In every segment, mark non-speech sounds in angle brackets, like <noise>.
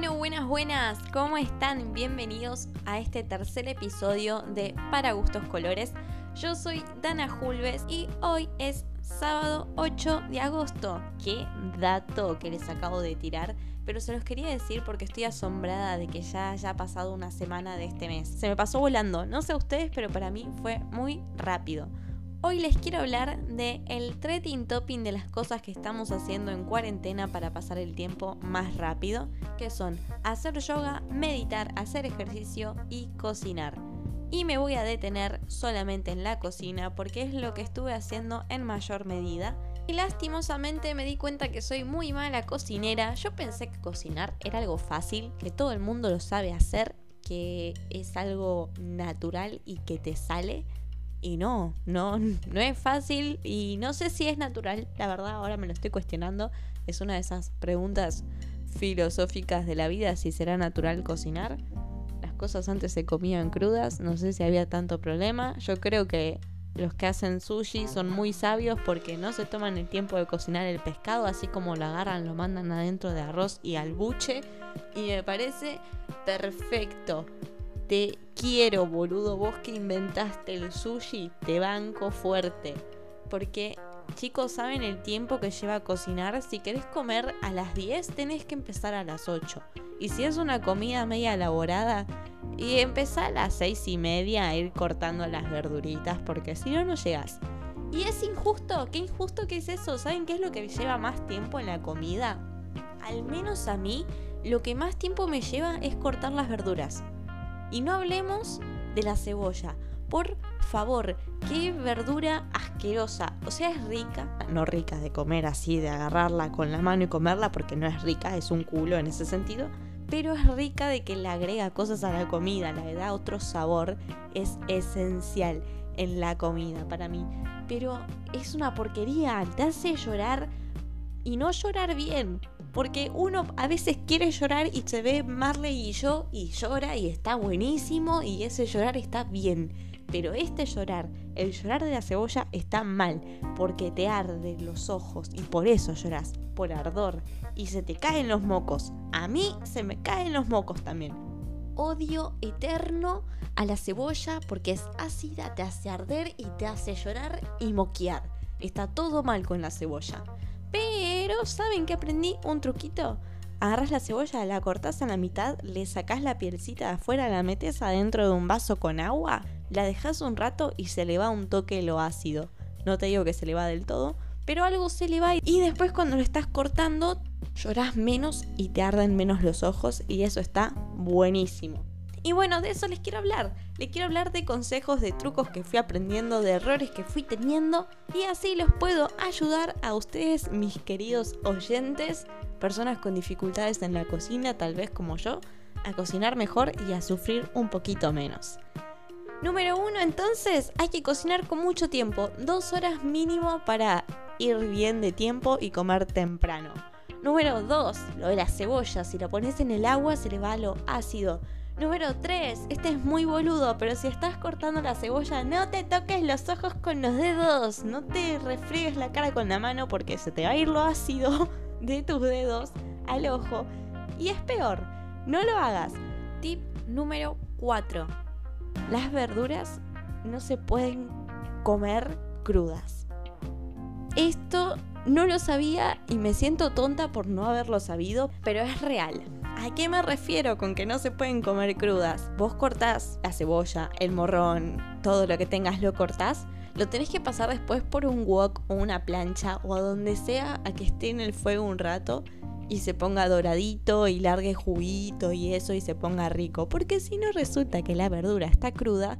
Bueno, buenas, buenas, ¿cómo están? Bienvenidos a este tercer episodio de Para Gustos Colores. Yo soy Dana Julves y hoy es sábado 8 de agosto. Qué dato que les acabo de tirar, pero se los quería decir porque estoy asombrada de que ya haya pasado una semana de este mes. Se me pasó volando, no sé ustedes, pero para mí fue muy rápido. Hoy les quiero hablar de el trending topping de las cosas que estamos haciendo en cuarentena para pasar el tiempo más rápido, que son hacer yoga, meditar, hacer ejercicio y cocinar. Y me voy a detener solamente en la cocina porque es lo que estuve haciendo en mayor medida. Y lastimosamente me di cuenta que soy muy mala cocinera. Yo pensé que cocinar era algo fácil, que todo el mundo lo sabe hacer, que es algo natural y que te sale y no, no, no es fácil y no sé si es natural, la verdad ahora me lo estoy cuestionando. Es una de esas preguntas filosóficas de la vida, si será natural cocinar. Las cosas antes se comían crudas, no sé si había tanto problema. Yo creo que los que hacen sushi son muy sabios porque no se toman el tiempo de cocinar el pescado, así como lo agarran, lo mandan adentro de arroz y al buche. Y me parece perfecto. Te quiero, boludo. Vos que inventaste el sushi, te banco fuerte. Porque, chicos, ¿saben el tiempo que lleva a cocinar? Si querés comer a las 10, tenés que empezar a las 8. Y si es una comida media elaborada, y empezá a las 6 y media a ir cortando las verduritas, porque si no, no llegas. Y es injusto, qué injusto que es eso. ¿Saben qué es lo que lleva más tiempo en la comida? Al menos a mí, lo que más tiempo me lleva es cortar las verduras. Y no hablemos de la cebolla. Por favor, qué verdura asquerosa. O sea, es rica, no rica de comer así, de agarrarla con la mano y comerla, porque no es rica, es un culo en ese sentido. Pero es rica de que le agrega cosas a la comida, le da otro sabor. Es esencial en la comida para mí. Pero es una porquería, te hace llorar y no llorar bien. Porque uno a veces quiere llorar y se ve Marley y yo y llora y está buenísimo y ese llorar está bien. Pero este llorar, el llorar de la cebolla está mal, porque te arde los ojos y por eso lloras, por ardor, y se te caen los mocos. A mí se me caen los mocos también. Odio eterno a la cebolla porque es ácida, te hace arder y te hace llorar y moquear. Está todo mal con la cebolla. Pero, ¿saben qué aprendí? Un truquito. Agarras la cebolla, la cortás a la mitad, le sacás la pielcita de afuera, la metes adentro de un vaso con agua, la dejas un rato y se le va un toque lo ácido. No te digo que se le va del todo, pero algo se le va y después cuando lo estás cortando llorás menos y te arden menos los ojos y eso está buenísimo. Y bueno, de eso les quiero hablar. Les quiero hablar de consejos, de trucos que fui aprendiendo, de errores que fui teniendo. Y así los puedo ayudar a ustedes, mis queridos oyentes, personas con dificultades en la cocina, tal vez como yo, a cocinar mejor y a sufrir un poquito menos. Número uno, entonces, hay que cocinar con mucho tiempo. Dos horas mínimo para ir bien de tiempo y comer temprano. Número dos, lo de la cebolla. Si la pones en el agua se le va lo ácido. Número 3. Este es muy boludo, pero si estás cortando la cebolla, no te toques los ojos con los dedos. No te refriegues la cara con la mano porque se te va a ir lo ácido <laughs> de tus dedos al ojo. Y es peor, no lo hagas. Tip número 4. Las verduras no se pueden comer crudas. Esto no lo sabía y me siento tonta por no haberlo sabido, pero es real. ¿A qué me refiero con que no se pueden comer crudas? Vos cortás la cebolla, el morrón, todo lo que tengas lo cortás, lo tenés que pasar después por un wok o una plancha o a donde sea a que esté en el fuego un rato y se ponga doradito y largue juguito y eso y se ponga rico. Porque si no resulta que la verdura está cruda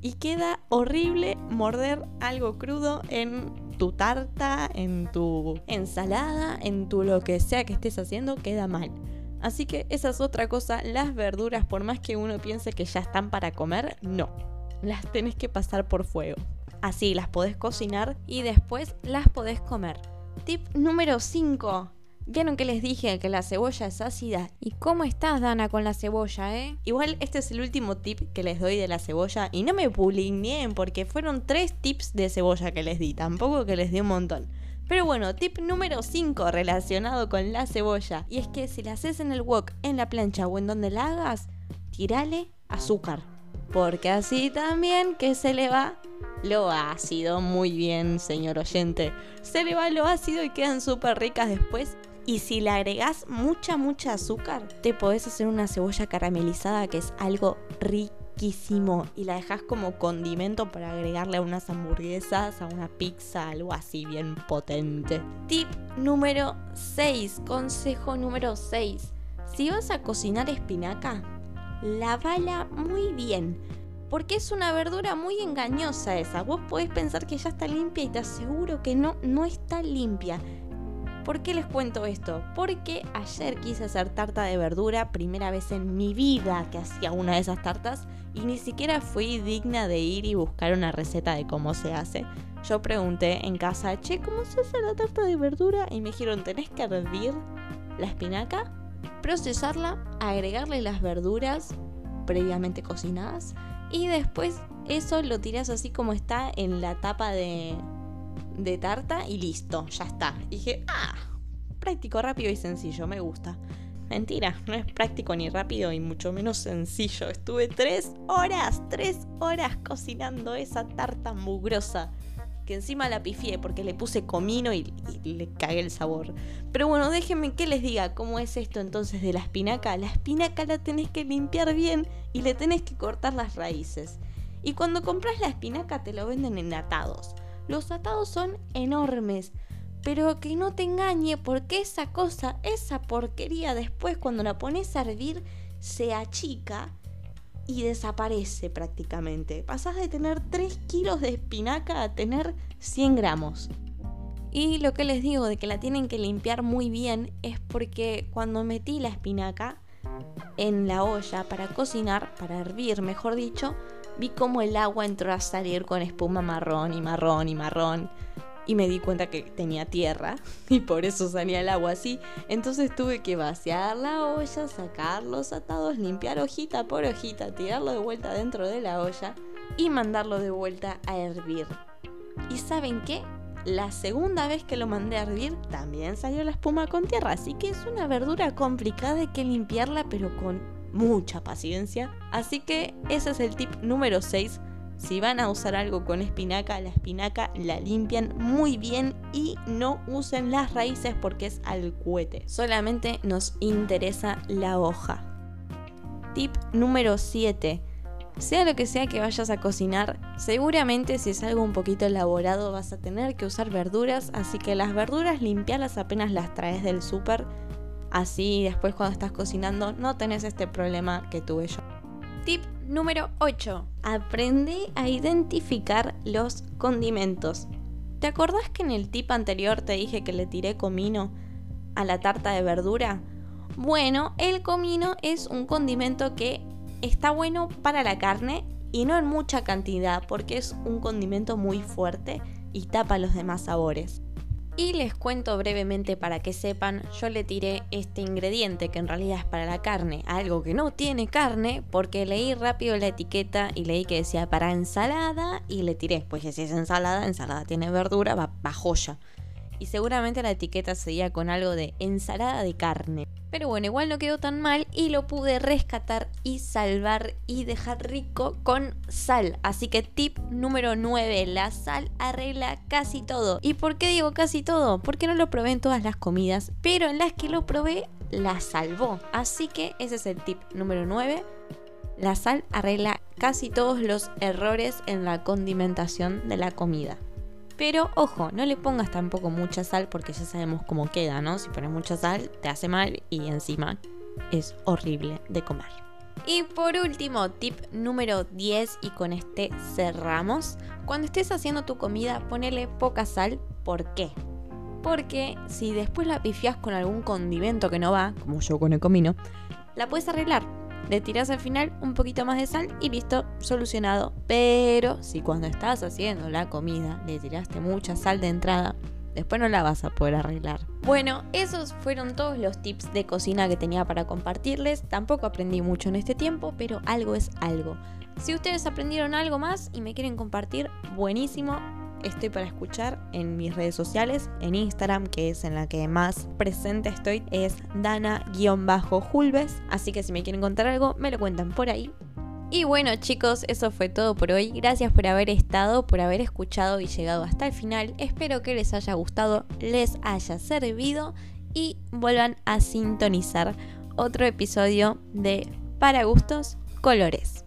y queda horrible morder algo crudo en tu tarta, en tu ensalada, en tu lo que sea que estés haciendo, queda mal. Así que esa es otra cosa, las verduras, por más que uno piense que ya están para comer, no. Las tenés que pasar por fuego. Así las podés cocinar y después las podés comer. Tip número 5. Vieron que les dije que la cebolla es ácida. ¿Y cómo estás, Dana, con la cebolla, eh? Igual este es el último tip que les doy de la cebolla. Y no me bulineen porque fueron tres tips de cebolla que les di. Tampoco que les di un montón. Pero bueno, tip número 5 relacionado con la cebolla. Y es que si la haces en el wok, en la plancha o en donde la hagas, tirale azúcar. Porque así también que se le va lo ácido. Muy bien, señor oyente. Se le va lo ácido y quedan súper ricas después. Y si le agregas mucha, mucha azúcar, te podés hacer una cebolla caramelizada que es algo Y la dejas como condimento para agregarle a unas hamburguesas, a una pizza, algo así bien potente. Tip número 6, consejo número 6. Si vas a cocinar espinaca, lavala muy bien porque es una verdura muy engañosa esa. Vos podés pensar que ya está limpia y te aseguro que no, no está limpia. ¿Por qué les cuento esto? Porque ayer quise hacer tarta de verdura, primera vez en mi vida que hacía una de esas tartas, y ni siquiera fui digna de ir y buscar una receta de cómo se hace. Yo pregunté en casa, che, ¿cómo se hace la tarta de verdura? Y me dijeron, tenés que hervir la espinaca, procesarla, agregarle las verduras previamente cocinadas y después eso lo tiras así como está en la tapa de, de tarta y listo, ya está. Y dije, ah, práctico, rápido y sencillo, me gusta. Mentira, no es práctico ni rápido y mucho menos sencillo. Estuve tres horas, tres horas cocinando esa tarta mugrosa que encima la pifié porque le puse comino y, le cagué el sabor. Pero bueno, déjenme que les diga cómo es esto entonces de la espinaca. La espinaca la tenés que limpiar bien y le tenés que cortar las raíces. Y cuando compras la espinaca te lo venden en atados. Los atados son enormes, pero que no te engañe porque esa cosa, esa porquería después cuando la pones a hervir se achica y desaparece prácticamente. Pasás de tener 3 kilos de espinaca a tener 100 gramos. Y lo que les digo de que la tienen que limpiar muy bien es porque cuando metí la espinaca en la olla para cocinar, para hervir mejor dicho, vi como el agua entró a salir con espuma marrón y marrón y marrón y me di cuenta que tenía tierra <laughs> y por eso salía el agua así. Entonces tuve que vaciar la olla, sacar los atados, limpiar hojita por hojita, tirarlo de vuelta dentro de la olla y mandarlo de vuelta a hervir. ¿Y saben qué? La segunda vez que lo mandé a hervir también salió la espuma con tierra, así que es una verdura complicada de que limpiarla pero con mucha paciencia. Así que ese es el tip número 6 si van a usar algo con espinaca, la espinaca la limpian muy bien y no usen las raíces porque es al cuete. Solamente nos interesa la hoja. Tip número 7. Sea lo que sea que vayas a cocinar, seguramente si es algo un poquito elaborado vas a tener que usar verduras, así que las verduras limpialas apenas las traes del súper, así después cuando estás cocinando no tenés este problema que tuve yo. Tip número 8. Aprende a identificar los condimentos. ¿Te acordás que en el tip anterior te dije que le tiré comino a la tarta de verdura? Bueno, el comino es un condimento que está bueno para la carne y no en mucha cantidad porque es un condimento muy fuerte y tapa los demás sabores. Y les cuento brevemente para que sepan, yo le tiré este ingrediente que en realidad es para la carne, algo que no tiene carne, porque leí rápido la etiqueta y leí que decía para ensalada y le tiré, pues si es ensalada, ensalada tiene verdura, va, va joya y seguramente la etiqueta seguía con algo de ensalada de carne. Pero bueno, igual no quedó tan mal y lo pude rescatar y salvar y dejar rico con sal. Así que tip número 9, la sal arregla casi todo. ¿Y por qué digo casi todo? Porque no lo probé en todas las comidas, pero en las que lo probé la salvó. Así que ese es el tip número 9. La sal arregla casi todos los errores en la condimentación de la comida. Pero ojo, no le pongas tampoco mucha sal porque ya sabemos cómo queda, ¿no? Si pones mucha sal te hace mal y encima es horrible de comer. Y por último, tip número 10 y con este cerramos. Cuando estés haciendo tu comida, ponele poca sal. ¿Por qué? Porque si después la pifias con algún condimento que no va, como yo con el comino, la puedes arreglar le tiras al final un poquito más de sal y listo, solucionado. Pero si cuando estás haciendo la comida le tiraste mucha sal de entrada, después no la vas a poder arreglar. Bueno, esos fueron todos los tips de cocina que tenía para compartirles. Tampoco aprendí mucho en este tiempo, pero algo es algo. Si ustedes aprendieron algo más y me quieren compartir, buenísimo. Estoy para escuchar en mis redes sociales, en Instagram, que es en la que más presente estoy, es dana-julves. Así que si me quieren contar algo, me lo cuentan por ahí. Y bueno chicos, eso fue todo por hoy. Gracias por haber estado, por haber escuchado y llegado hasta el final. Espero que les haya gustado, les haya servido y vuelvan a sintonizar otro episodio de Para Gustos Colores.